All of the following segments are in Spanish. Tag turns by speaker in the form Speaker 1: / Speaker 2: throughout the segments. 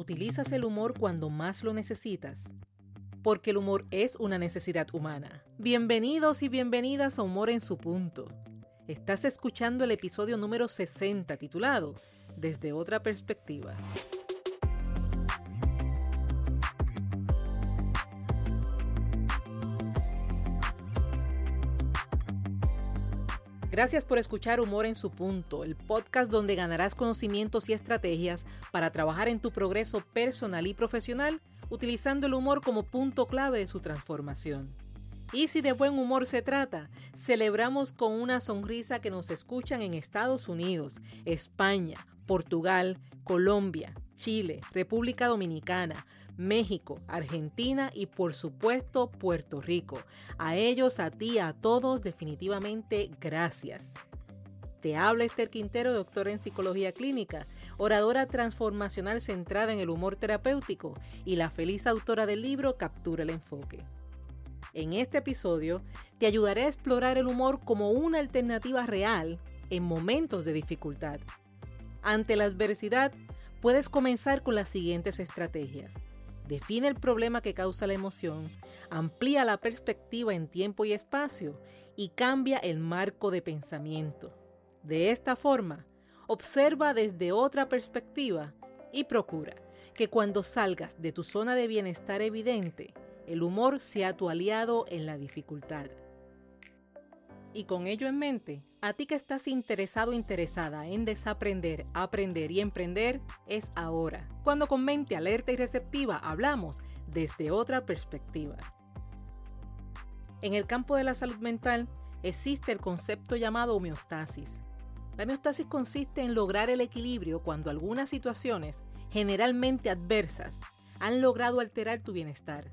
Speaker 1: ¿Utilizas el humor cuando más lo necesitas? Porque el humor es una necesidad humana. Bienvenidos y bienvenidas a Humor en su punto. Estás escuchando el episodio número 60 titulado Desde otra perspectiva. Gracias por escuchar Humor en su punto, el podcast donde ganarás conocimientos y estrategias para trabajar en tu progreso personal y profesional utilizando el humor como punto clave de su transformación. Y si de buen humor se trata, celebramos con una sonrisa que nos escuchan en Estados Unidos, España, Portugal, Colombia, Chile, República Dominicana, México, Argentina y por supuesto Puerto Rico. A ellos, a ti, a todos, definitivamente gracias. Te habla Esther Quintero, doctora en psicología clínica, oradora transformacional centrada en el humor terapéutico y la feliz autora del libro Captura el enfoque. En este episodio te ayudaré a explorar el humor como una alternativa real en momentos de dificultad. Ante la adversidad, puedes comenzar con las siguientes estrategias define el problema que causa la emoción, amplía la perspectiva en tiempo y espacio y cambia el marco de pensamiento. De esta forma, observa desde otra perspectiva y procura que cuando salgas de tu zona de bienestar evidente, el humor sea tu aliado en la dificultad. Y con ello en mente, a ti que estás interesado o interesada en desaprender, aprender y emprender, es ahora, cuando con mente alerta y receptiva hablamos desde otra perspectiva. En el campo de la salud mental existe el concepto llamado homeostasis. La homeostasis consiste en lograr el equilibrio cuando algunas situaciones, generalmente adversas, han logrado alterar tu bienestar.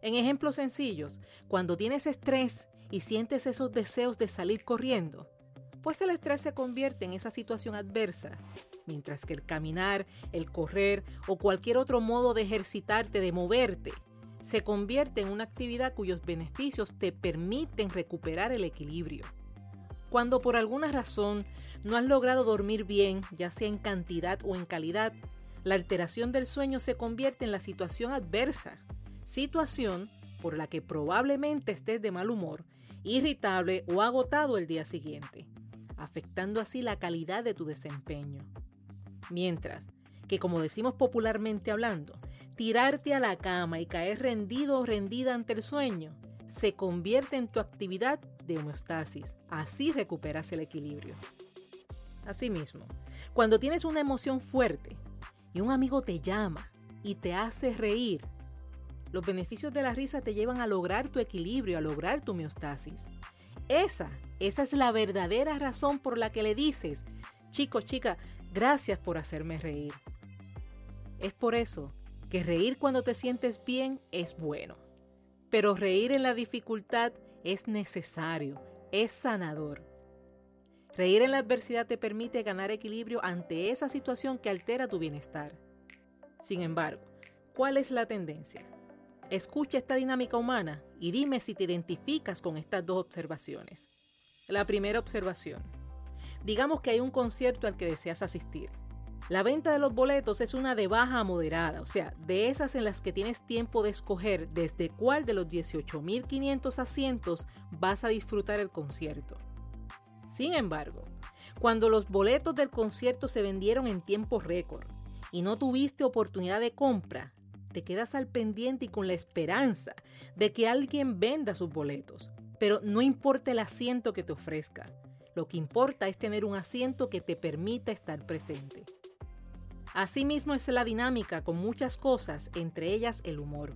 Speaker 1: En ejemplos sencillos, cuando tienes estrés y sientes esos deseos de salir corriendo, pues el estrés se convierte en esa situación adversa, mientras que el caminar, el correr o cualquier otro modo de ejercitarte, de moverte, se convierte en una actividad cuyos beneficios te permiten recuperar el equilibrio. Cuando por alguna razón no has logrado dormir bien, ya sea en cantidad o en calidad, la alteración del sueño se convierte en la situación adversa, situación por la que probablemente estés de mal humor, irritable o agotado el día siguiente, afectando así la calidad de tu desempeño. Mientras que, como decimos popularmente hablando, tirarte a la cama y caer rendido o rendida ante el sueño se convierte en tu actividad de homeostasis. Así recuperas el equilibrio. Asimismo, cuando tienes una emoción fuerte y un amigo te llama y te hace reír, los beneficios de la risa te llevan a lograr tu equilibrio, a lograr tu homeostasis. Esa, esa es la verdadera razón por la que le dices, chico, chica, gracias por hacerme reír. Es por eso que reír cuando te sientes bien es bueno, pero reír en la dificultad es necesario, es sanador. Reír en la adversidad te permite ganar equilibrio ante esa situación que altera tu bienestar. Sin embargo, ¿cuál es la tendencia? Escucha esta dinámica humana y dime si te identificas con estas dos observaciones. La primera observación. Digamos que hay un concierto al que deseas asistir. La venta de los boletos es una de baja a moderada, o sea, de esas en las que tienes tiempo de escoger desde cuál de los 18.500 asientos vas a disfrutar el concierto. Sin embargo, cuando los boletos del concierto se vendieron en tiempo récord y no tuviste oportunidad de compra, te quedas al pendiente y con la esperanza de que alguien venda sus boletos. Pero no importa el asiento que te ofrezca, lo que importa es tener un asiento que te permita estar presente. Asimismo es la dinámica con muchas cosas, entre ellas el humor.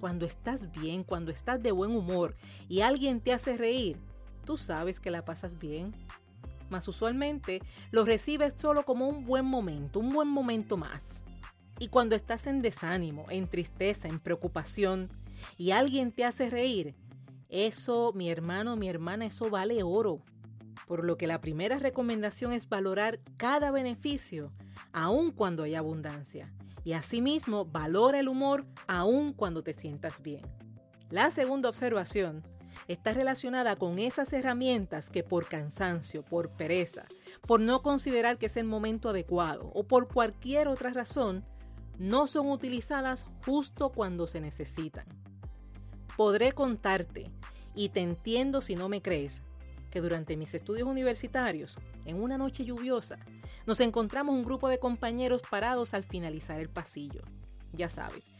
Speaker 1: Cuando estás bien, cuando estás de buen humor y alguien te hace reír, tú sabes que la pasas bien. Mas usualmente lo recibes solo como un buen momento, un buen momento más. Y cuando estás en desánimo, en tristeza, en preocupación, y alguien te hace reír, eso, mi hermano, mi hermana, eso vale oro. Por lo que la primera recomendación es valorar cada beneficio, aun cuando hay abundancia. Y asimismo, valora el humor aun cuando te sientas bien. La segunda observación está relacionada con esas herramientas que por cansancio, por pereza, por no considerar que es el momento adecuado o por cualquier otra razón, no son utilizadas justo cuando se necesitan. Podré contarte, y te entiendo si no me crees, que durante mis estudios universitarios, en una noche lluviosa, nos encontramos un grupo de compañeros parados al finalizar el pasillo. Ya sabes,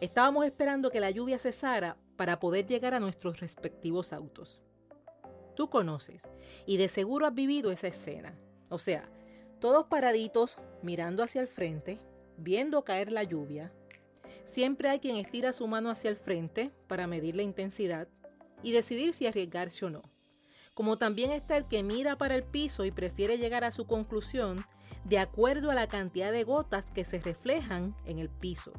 Speaker 1: estábamos esperando que la lluvia cesara para poder llegar a nuestros respectivos autos. Tú conoces y de seguro has vivido esa escena. O sea, todos paraditos mirando hacia el frente, viendo caer la lluvia. Siempre hay quien estira su mano hacia el frente para medir la intensidad y decidir si arriesgarse o no. Como también está el que mira para el piso y prefiere llegar a su conclusión de acuerdo a la cantidad de gotas que se reflejan en el piso.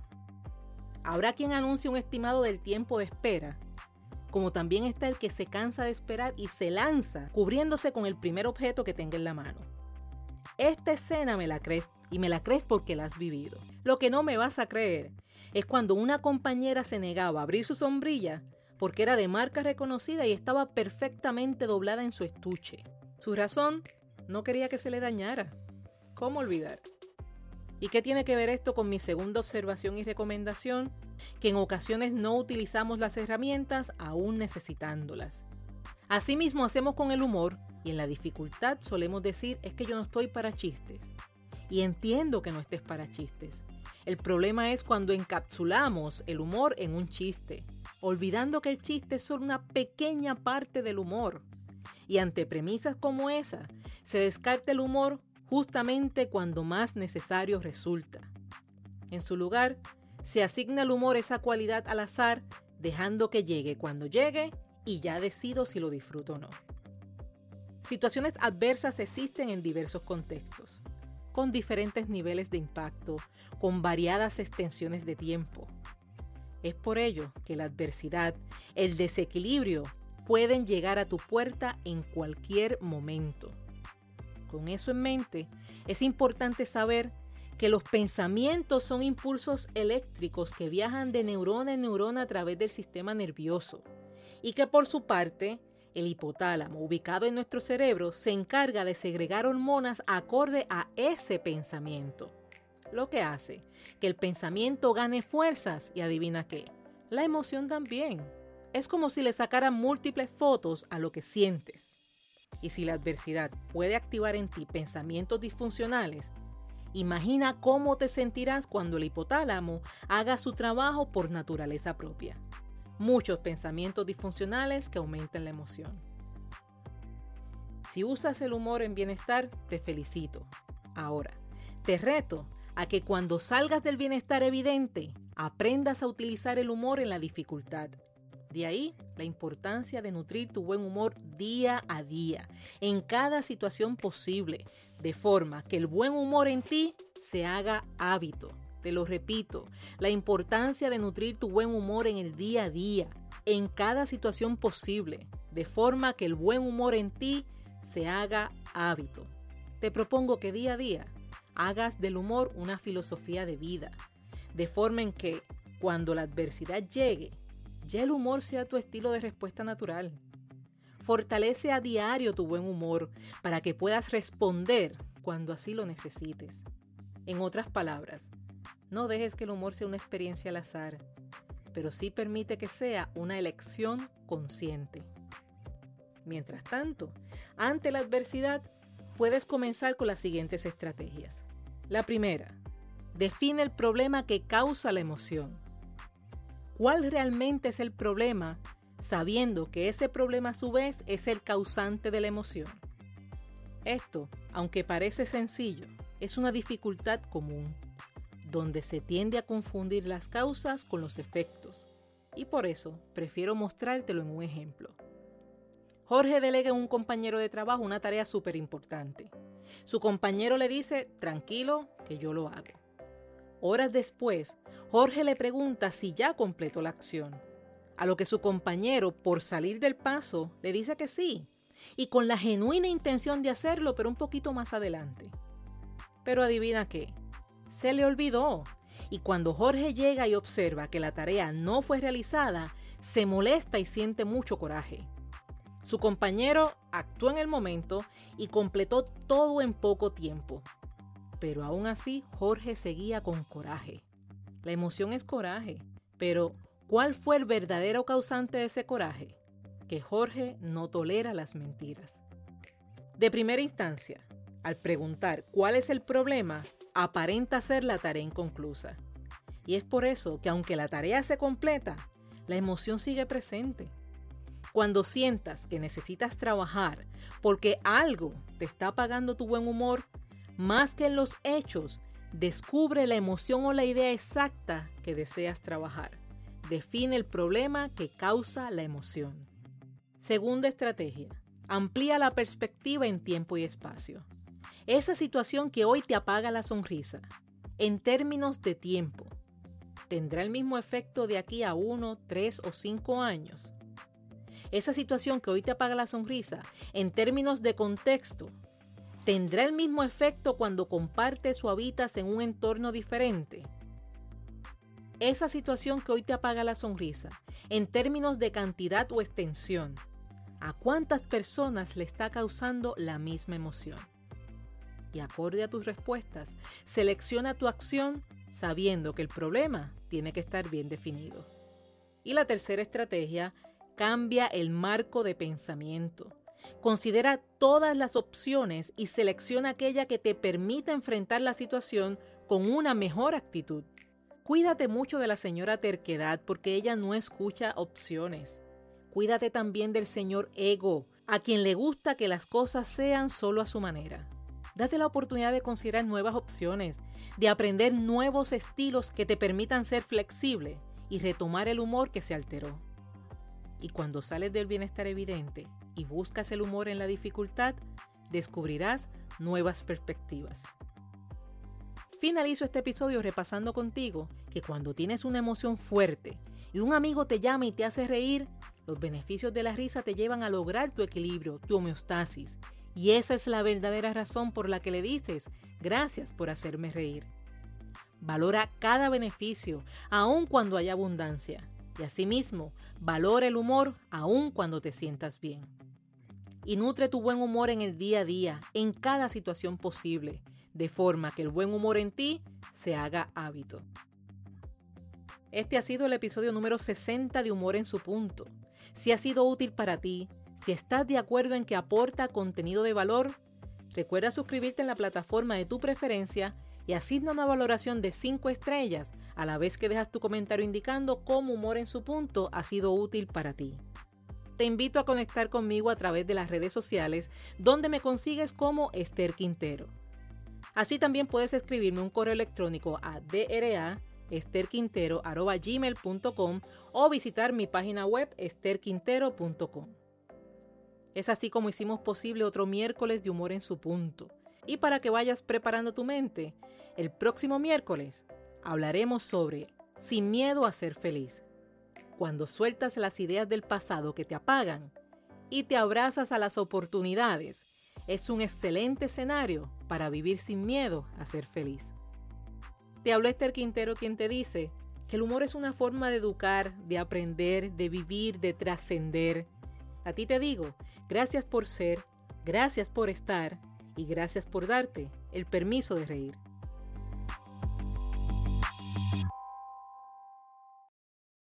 Speaker 1: Habrá quien anuncie un estimado del tiempo de espera, como también está el que se cansa de esperar y se lanza cubriéndose con el primer objeto que tenga en la mano. Esta escena me la crees y me la crees porque la has vivido. Lo que no me vas a creer es cuando una compañera se negaba a abrir su sombrilla porque era de marca reconocida y estaba perfectamente doblada en su estuche. Su razón, no quería que se le dañara. ¿Cómo olvidar? ¿Y qué tiene que ver esto con mi segunda observación y recomendación? Que en ocasiones no utilizamos las herramientas aún necesitándolas. Asimismo hacemos con el humor y en la dificultad solemos decir es que yo no estoy para chistes. Y entiendo que no estés para chistes. El problema es cuando encapsulamos el humor en un chiste, olvidando que el chiste es solo una pequeña parte del humor. Y ante premisas como esa, se descarta el humor justamente cuando más necesario resulta. En su lugar, se asigna al humor esa cualidad al azar, dejando que llegue cuando llegue y ya decido si lo disfruto o no. Situaciones adversas existen en diversos contextos, con diferentes niveles de impacto, con variadas extensiones de tiempo. Es por ello que la adversidad, el desequilibrio, pueden llegar a tu puerta en cualquier momento. Con eso en mente, es importante saber que los pensamientos son impulsos eléctricos que viajan de neurona en neurona a través del sistema nervioso y que por su parte el hipotálamo, ubicado en nuestro cerebro, se encarga de segregar hormonas acorde a ese pensamiento. Lo que hace que el pensamiento gane fuerzas y adivina qué, la emoción también. Es como si le sacaran múltiples fotos a lo que sientes. Y si la adversidad puede activar en ti pensamientos disfuncionales, imagina cómo te sentirás cuando el hipotálamo haga su trabajo por naturaleza propia muchos pensamientos disfuncionales que aumentan la emoción. Si usas el humor en bienestar, te felicito. Ahora, te reto a que cuando salgas del bienestar evidente, aprendas a utilizar el humor en la dificultad. De ahí la importancia de nutrir tu buen humor día a día, en cada situación posible, de forma que el buen humor en ti se haga hábito te lo repito, la importancia de nutrir tu buen humor en el día a día, en cada situación posible, de forma que el buen humor en ti se haga hábito. Te propongo que día a día hagas del humor una filosofía de vida, de forma en que cuando la adversidad llegue, ya el humor sea tu estilo de respuesta natural. Fortalece a diario tu buen humor para que puedas responder cuando así lo necesites. En otras palabras, no dejes que el humor sea una experiencia al azar, pero sí permite que sea una elección consciente. Mientras tanto, ante la adversidad, puedes comenzar con las siguientes estrategias. La primera, define el problema que causa la emoción. ¿Cuál realmente es el problema sabiendo que ese problema a su vez es el causante de la emoción? Esto, aunque parece sencillo, es una dificultad común donde se tiende a confundir las causas con los efectos, y por eso prefiero mostrártelo en un ejemplo. Jorge delega a un compañero de trabajo una tarea súper importante. Su compañero le dice, tranquilo, que yo lo hago. Horas después, Jorge le pregunta si ya completó la acción, a lo que su compañero, por salir del paso, le dice que sí, y con la genuina intención de hacerlo, pero un poquito más adelante. Pero adivina qué, se le olvidó. Y cuando Jorge llega y observa que la tarea no fue realizada, se molesta y siente mucho coraje. Su compañero actuó en el momento y completó todo en poco tiempo. Pero aún así Jorge seguía con coraje. La emoción es coraje, pero ¿cuál fue el verdadero causante de ese coraje? Que Jorge no tolera las mentiras. De primera instancia, al preguntar cuál es el problema, aparenta ser la tarea inconclusa. Y es por eso que aunque la tarea se completa, la emoción sigue presente. Cuando sientas que necesitas trabajar porque algo te está apagando tu buen humor, más que en los hechos, descubre la emoción o la idea exacta que deseas trabajar. Define el problema que causa la emoción. Segunda estrategia. Amplía la perspectiva en tiempo y espacio. Esa situación que hoy te apaga la sonrisa, en términos de tiempo, ¿tendrá el mismo efecto de aquí a uno, tres o cinco años? Esa situación que hoy te apaga la sonrisa, en términos de contexto, ¿tendrá el mismo efecto cuando compartes o habitas en un entorno diferente? Esa situación que hoy te apaga la sonrisa, en términos de cantidad o extensión, ¿a cuántas personas le está causando la misma emoción? Y acorde a tus respuestas, selecciona tu acción sabiendo que el problema tiene que estar bien definido. Y la tercera estrategia, cambia el marco de pensamiento. Considera todas las opciones y selecciona aquella que te permita enfrentar la situación con una mejor actitud. Cuídate mucho de la señora terquedad porque ella no escucha opciones. Cuídate también del señor ego, a quien le gusta que las cosas sean solo a su manera. Date la oportunidad de considerar nuevas opciones, de aprender nuevos estilos que te permitan ser flexible y retomar el humor que se alteró. Y cuando sales del bienestar evidente y buscas el humor en la dificultad, descubrirás nuevas perspectivas. Finalizo este episodio repasando contigo que cuando tienes una emoción fuerte y un amigo te llama y te hace reír, los beneficios de la risa te llevan a lograr tu equilibrio, tu homeostasis y esa es la verdadera razón por la que le dices, gracias por hacerme reír. Valora cada beneficio, aun cuando haya abundancia. Y asimismo, valora el humor aun cuando te sientas bien. Y nutre tu buen humor en el día a día, en cada situación posible, de forma que el buen humor en ti se haga hábito. Este ha sido el episodio número 60 de Humor en su punto. Si ha sido útil para ti, si estás de acuerdo en que aporta contenido de valor, recuerda suscribirte en la plataforma de tu preferencia y asigna una valoración de 5 estrellas a la vez que dejas tu comentario indicando cómo humor en su punto ha sido útil para ti. Te invito a conectar conmigo a través de las redes sociales donde me consigues como Esther Quintero. Así también puedes escribirme un correo electrónico a dra o visitar mi página web esterquintero.com. Es así como hicimos posible otro miércoles de humor en su punto. Y para que vayas preparando tu mente, el próximo miércoles hablaremos sobre Sin miedo a ser feliz. Cuando sueltas las ideas del pasado que te apagan y te abrazas a las oportunidades, es un excelente escenario para vivir sin miedo a ser feliz. Te habló Esther Quintero quien te dice que el humor es una forma de educar, de aprender, de vivir, de trascender. A ti te digo Gracias por ser, gracias por estar y gracias por darte el permiso de reír.